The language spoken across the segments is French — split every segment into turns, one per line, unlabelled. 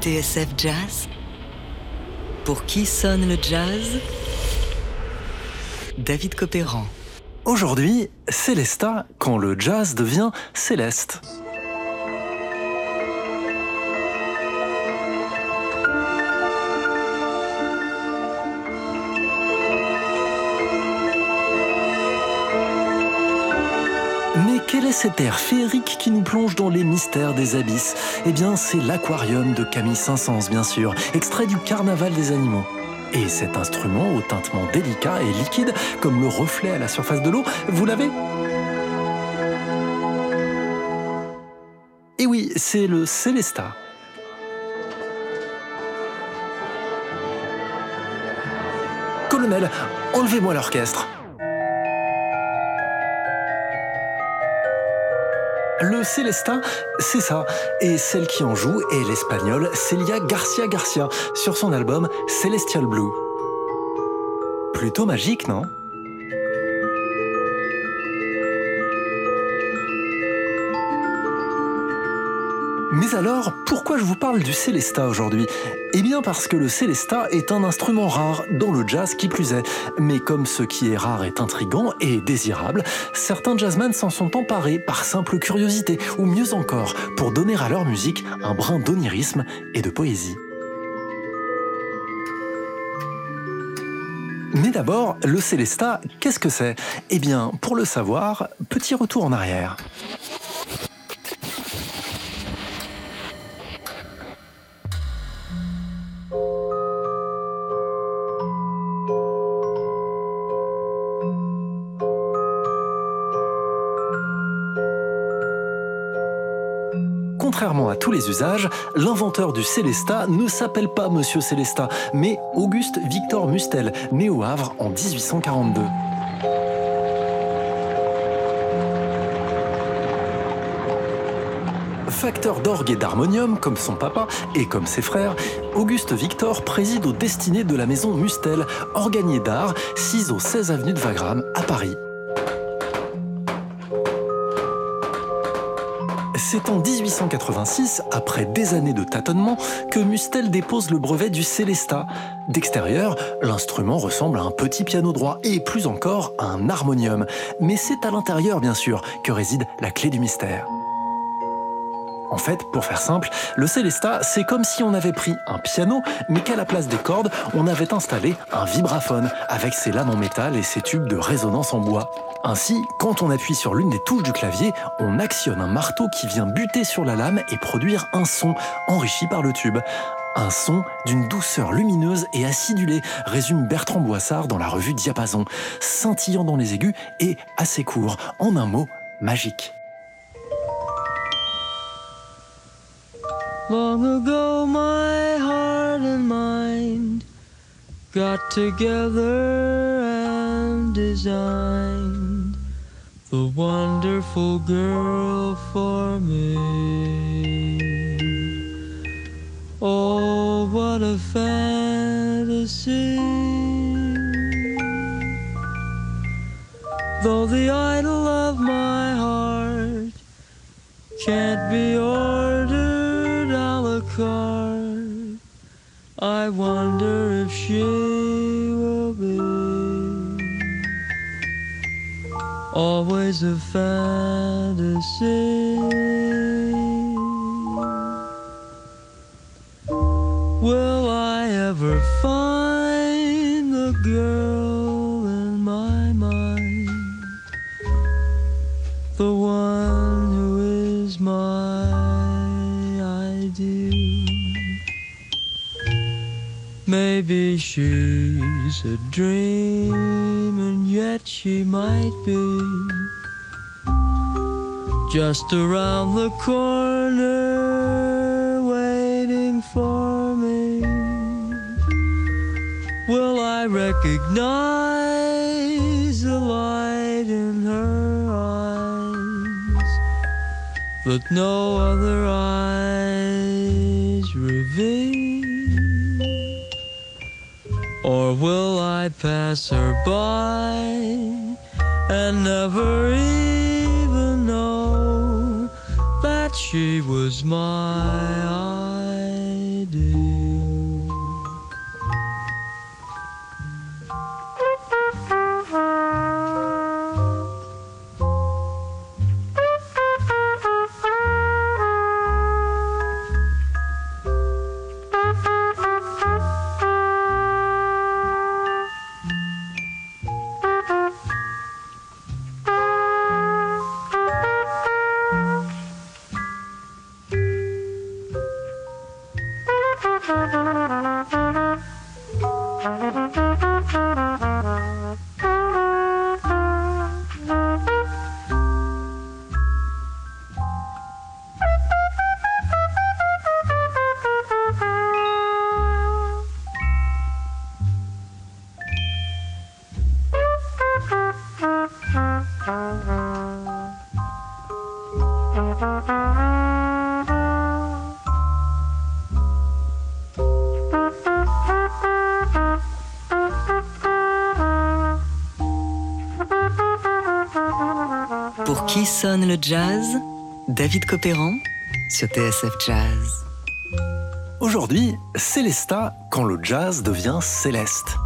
TSF Jazz Pour qui sonne le jazz? David Copéran.
Aujourd'hui, Célesta quand le jazz devient céleste. Cet air féerique qui nous plonge dans les mystères des abysses Eh bien, c'est l'aquarium de Camille Saint-Saëns, bien sûr, extrait du Carnaval des animaux. Et cet instrument au tintement délicat et liquide, comme le reflet à la surface de l'eau, vous l'avez Et oui, c'est le Célesta. Colonel, enlevez-moi l'orchestre. Le Célestin, c'est ça. Et celle qui en joue est l'espagnole Celia Garcia Garcia sur son album Celestial Blue. Plutôt magique, non? Mais alors, pourquoi je vous parle du Célesta aujourd'hui? Eh bien parce que le Célesta est un instrument rare, dans le jazz qui plus est. Mais comme ce qui est rare est intrigant et désirable, certains jazzmen s'en sont emparés par simple curiosité, ou mieux encore, pour donner à leur musique un brin d'onirisme et de poésie. Mais d'abord, le Célesta, qu'est-ce que c'est? Eh bien, pour le savoir, petit retour en arrière. Usages, l'inventeur du Célesta ne s'appelle pas Monsieur Célesta, mais Auguste Victor Mustel, né au Havre en 1842. Facteur d'orgue et d'harmonium, comme son papa et comme ses frères, Auguste Victor préside aux destinées de la maison Mustel, organier d'art, 6 au 16 avenue de Wagram, à Paris. C'est en 1886, après des années de tâtonnement, que Mustel dépose le brevet du Célesta. D'extérieur, l'instrument ressemble à un petit piano droit et plus encore à un harmonium. Mais c'est à l'intérieur, bien sûr, que réside la clé du mystère. En fait, pour faire simple, le Célesta, c'est comme si on avait pris un piano, mais qu'à la place des cordes, on avait installé un vibraphone, avec ses lames en métal et ses tubes de résonance en bois. Ainsi, quand on appuie sur l'une des touches du clavier, on actionne un marteau qui vient buter sur la lame et produire un son enrichi par le tube. Un son d'une douceur lumineuse et acidulée, résume Bertrand Boissard dans la revue Diapason, scintillant dans les aigus et assez court, en un mot, magique.
Long ago, my heart and mind got together and designed the wonderful girl for me. Oh, what a fantasy! Though the idol of my heart can't be ordered wonder if she will be always a fantasy. A dream, and yet she might be just around the corner waiting for me. Will I recognize the light in her eyes that no other eyes reveal? Will I pass her by and never even know that she was my ideal?
Pour qui sonne le jazz David Copéran sur TSF Jazz.
Aujourd'hui, Célesta quand le jazz devient céleste.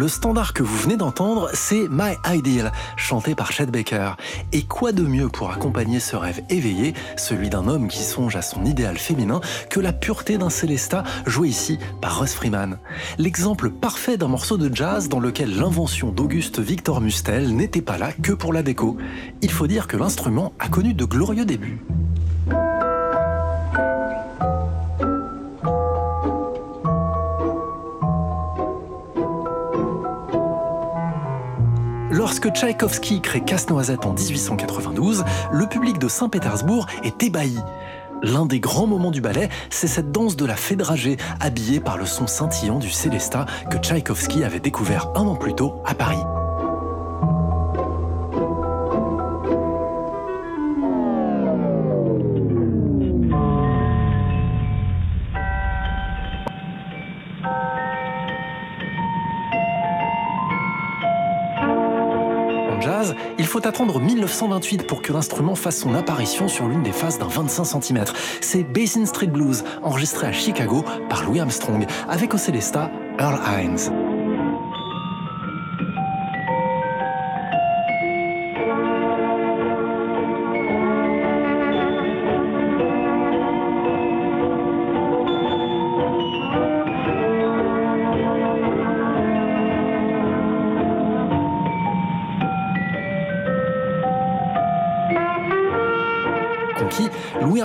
Le standard que vous venez d'entendre, c'est My Ideal, chanté par Chet Baker. Et quoi de mieux pour accompagner ce rêve éveillé, celui d'un homme qui songe à son idéal féminin, que la pureté d'un Célesta joué ici par Russ Freeman? L'exemple parfait d'un morceau de jazz dans lequel l'invention d'Auguste Victor Mustel n'était pas là que pour la déco. Il faut dire que l'instrument a connu de glorieux débuts. Lorsque Tchaïkovski crée Casse-Noisette en 1892, le public de Saint-Pétersbourg est ébahi. L'un des grands moments du ballet, c'est cette danse de la fée dragée, habillée par le son scintillant du Célestat que Tchaïkovski avait découvert un an plus tôt à Paris. Faut attendre 1928 pour que l'instrument fasse son apparition sur l'une des faces d'un 25 cm. C'est Basin Street Blues, enregistré à Chicago par Louis Armstrong, avec au Célesta Earl Hines.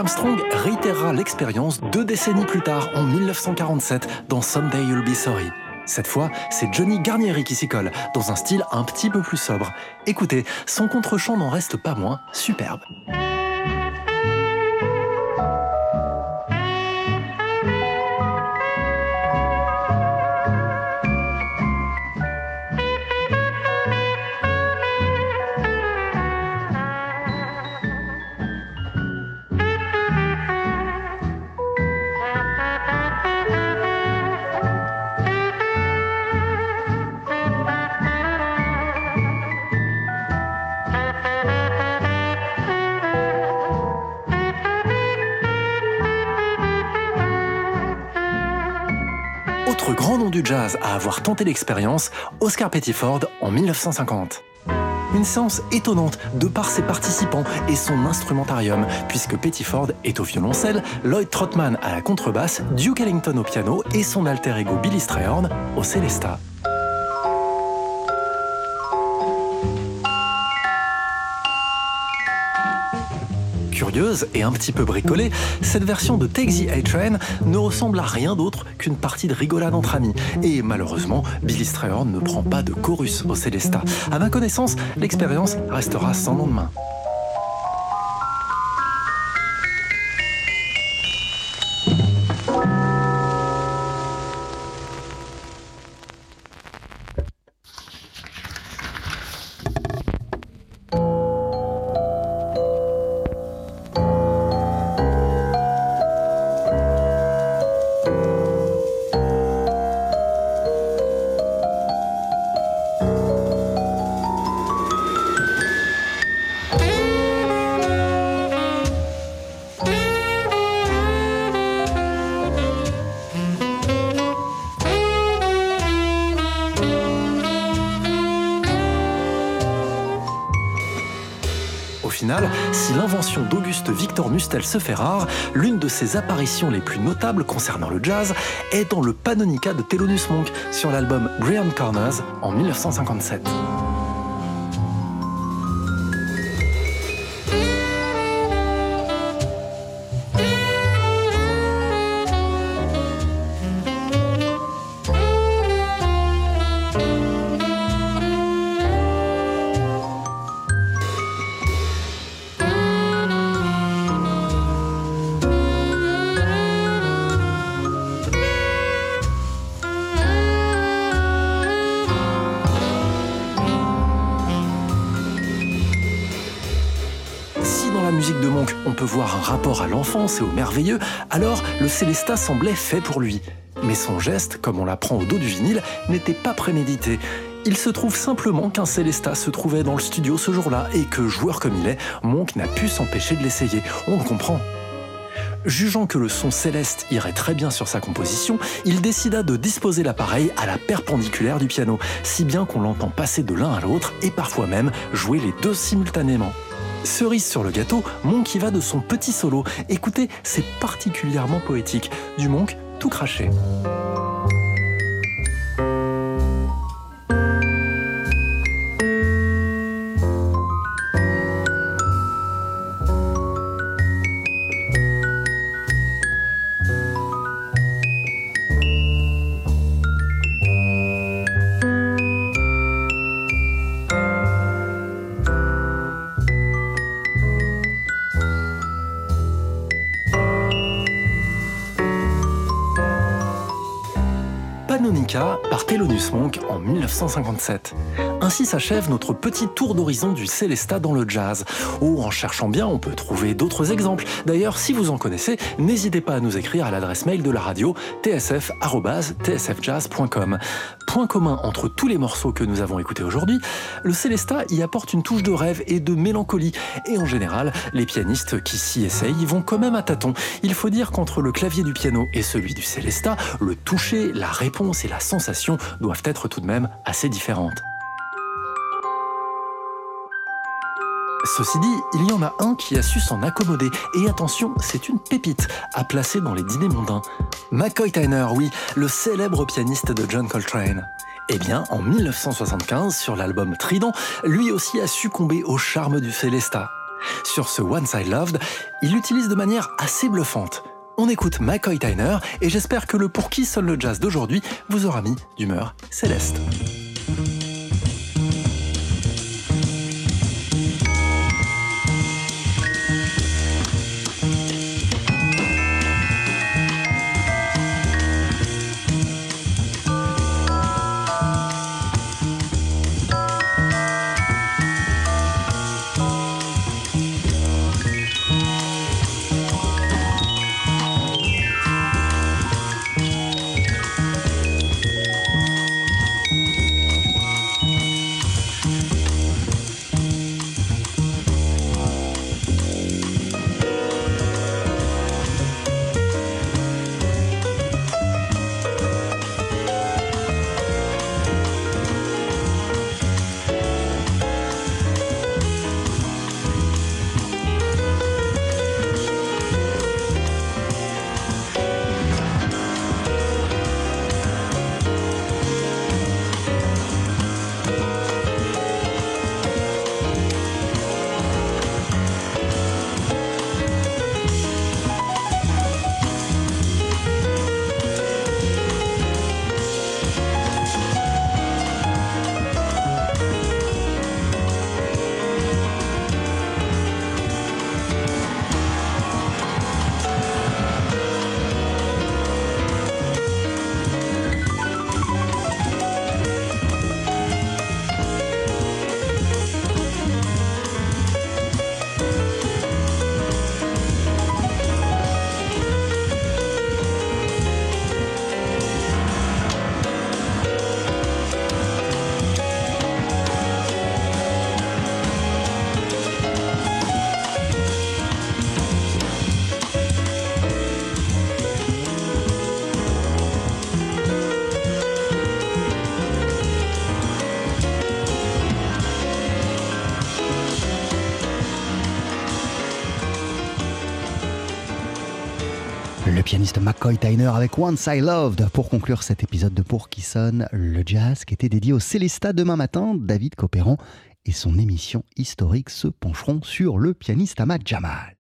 Armstrong réitérera l'expérience deux décennies plus tard, en 1947, dans Someday You'll Be Sorry. Cette fois, c'est Johnny Garnieri qui s'y colle, dans un style un petit peu plus sobre. Écoutez, son contre-champ n'en reste pas moins superbe. Autre grand nom du jazz à avoir tenté l'expérience, Oscar Pettiford en 1950. Une séance étonnante de par ses participants et son instrumentarium, puisque Pettiford est au violoncelle, Lloyd Trotman à la contrebasse, Duke Ellington au piano et son alter ego Billy Strayhorn au Célesta. Et un petit peu bricolée, cette version de Take the A-Train ne ressemble à rien d'autre qu'une partie de rigolade entre amis. Et malheureusement, Billy Strayhorn ne prend pas de chorus au Célesta. À ma connaissance, l'expérience restera sans lendemain. Si l'invention d'Auguste Victor Mustel se fait rare, l'une de ses apparitions les plus notables concernant le jazz est dans le Panonica de Thelonious Monk sur l'album Grand Corners en 1957. Rapport à l'enfance et au merveilleux, alors le Célesta semblait fait pour lui. Mais son geste, comme on l'apprend au dos du vinyle, n'était pas prémédité. Il se trouve simplement qu'un Célesta se trouvait dans le studio ce jour-là et que, joueur comme il est, Monk n'a pu s'empêcher de l'essayer. On le comprend. Jugeant que le son céleste irait très bien sur sa composition, il décida de disposer l'appareil à la perpendiculaire du piano, si bien qu'on l'entend passer de l'un à l'autre et parfois même jouer les deux simultanément. Cerise sur le gâteau, Monk y va de son petit solo. Écoutez, c'est particulièrement poétique. Du Monk tout craché. Par Thelonious Monk en 1957. Ainsi s'achève notre petit tour d'horizon du Célesta dans le jazz. Oh, en cherchant bien, on peut trouver d'autres exemples. D'ailleurs, si vous en connaissez, n'hésitez pas à nous écrire à l'adresse mail de la radio tsf.tsfjazz.com. Point commun entre tous les morceaux que nous avons écoutés aujourd'hui, le Célesta y apporte une touche de rêve et de mélancolie. Et en général, les pianistes qui s'y essayent vont quand même à tâtons. Il faut dire qu'entre le clavier du piano et celui du Célesta, le toucher, la réponse et la sensation doivent être tout de même assez différentes. Ceci dit, il y en a un qui a su s'en accommoder. Et attention, c'est une pépite à placer dans les dîners mondains. McCoy Tyner, oui, le célèbre pianiste de John Coltrane. Eh bien, en 1975, sur l'album Trident, lui aussi a succombé au charme du Célesta. Sur ce Once I Loved, il l'utilise de manière assez bluffante. On écoute McCoy Tyner et j'espère que le Pour qui sonne le jazz d'aujourd'hui vous aura mis d'humeur céleste.
McCoy Tyner avec Once I Loved pour conclure cet épisode de Pour qui sonne le jazz qui était dédié au Célesta demain matin. David Copéran et son émission historique se pencheront sur le pianiste Ahmad Jamal.